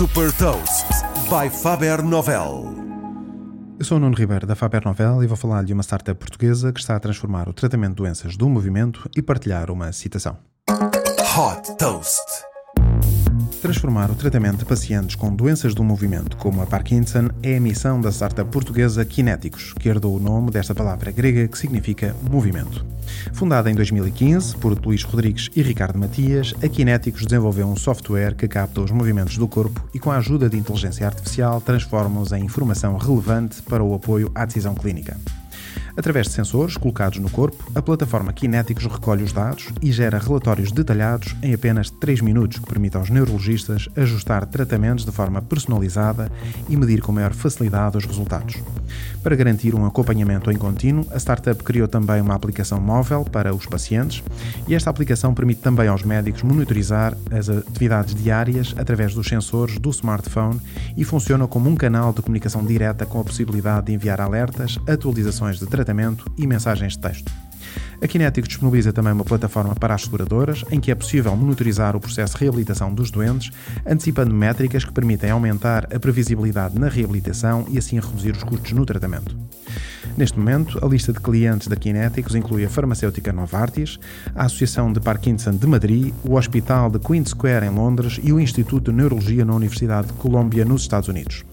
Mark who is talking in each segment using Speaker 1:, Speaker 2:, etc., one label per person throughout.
Speaker 1: Super Toast by Faber Novel.
Speaker 2: Eu sou o Nuno Ribeiro da Faber Novel e vou falar de uma startup portuguesa que está a transformar o tratamento de doenças do movimento e partilhar uma citação.
Speaker 1: Hot Toast.
Speaker 2: Transformar o tratamento de pacientes com doenças do movimento, como a Parkinson, é a missão da startup portuguesa Kinéticos, que herdou o nome desta palavra grega que significa movimento. Fundada em 2015 por Luís Rodrigues e Ricardo Matias, a Kinéticos desenvolveu um software que capta os movimentos do corpo e, com a ajuda de inteligência artificial, transforma-os em informação relevante para o apoio à decisão clínica. Através de sensores colocados no corpo, a plataforma Kinéticos recolhe os dados e gera relatórios detalhados em apenas 3 minutos, que permite aos neurologistas ajustar tratamentos de forma personalizada e medir com maior facilidade os resultados. Para garantir um acompanhamento em contínuo, a startup criou também uma aplicação móvel para os pacientes e esta aplicação permite também aos médicos monitorizar as atividades diárias através dos sensores do smartphone e funciona como um canal de comunicação direta com a possibilidade de enviar alertas, atualizações de tratamento e mensagens de texto. A Kinetic disponibiliza também uma plataforma para as seguradoras, em que é possível monitorizar o processo de reabilitação dos doentes, antecipando métricas que permitem aumentar a previsibilidade na reabilitação e assim reduzir os custos no tratamento. Neste momento, a lista de clientes da Kinéticos inclui a farmacêutica Novartis, a Associação de Parkinson de Madrid, o Hospital de Queen Square em Londres e o Instituto de Neurologia na Universidade de Colômbia, nos Estados Unidos.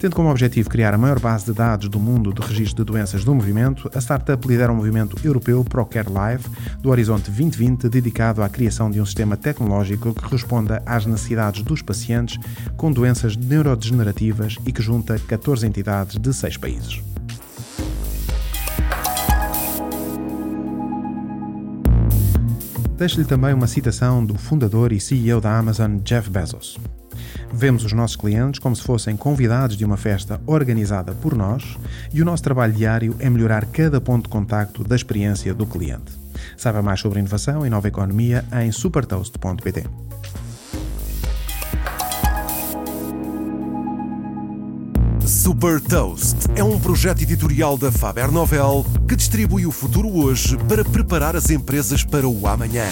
Speaker 2: Tendo como objetivo criar a maior base de dados do mundo de registro de doenças do movimento, a startup lidera o movimento europeu ProCare Live do Horizonte 2020, dedicado à criação de um sistema tecnológico que responda às necessidades dos pacientes com doenças neurodegenerativas e que junta 14 entidades de 6 países. Deixo-lhe também uma citação do fundador e CEO da Amazon, Jeff Bezos. Vemos os nossos clientes como se fossem convidados de uma festa organizada por nós e o nosso trabalho diário é melhorar cada ponto de contacto da experiência do cliente. Saiba mais sobre inovação e nova economia em supertoast.pt.
Speaker 1: Super Toast é um projeto editorial da Faber Novel que distribui o futuro hoje para preparar as empresas para o amanhã.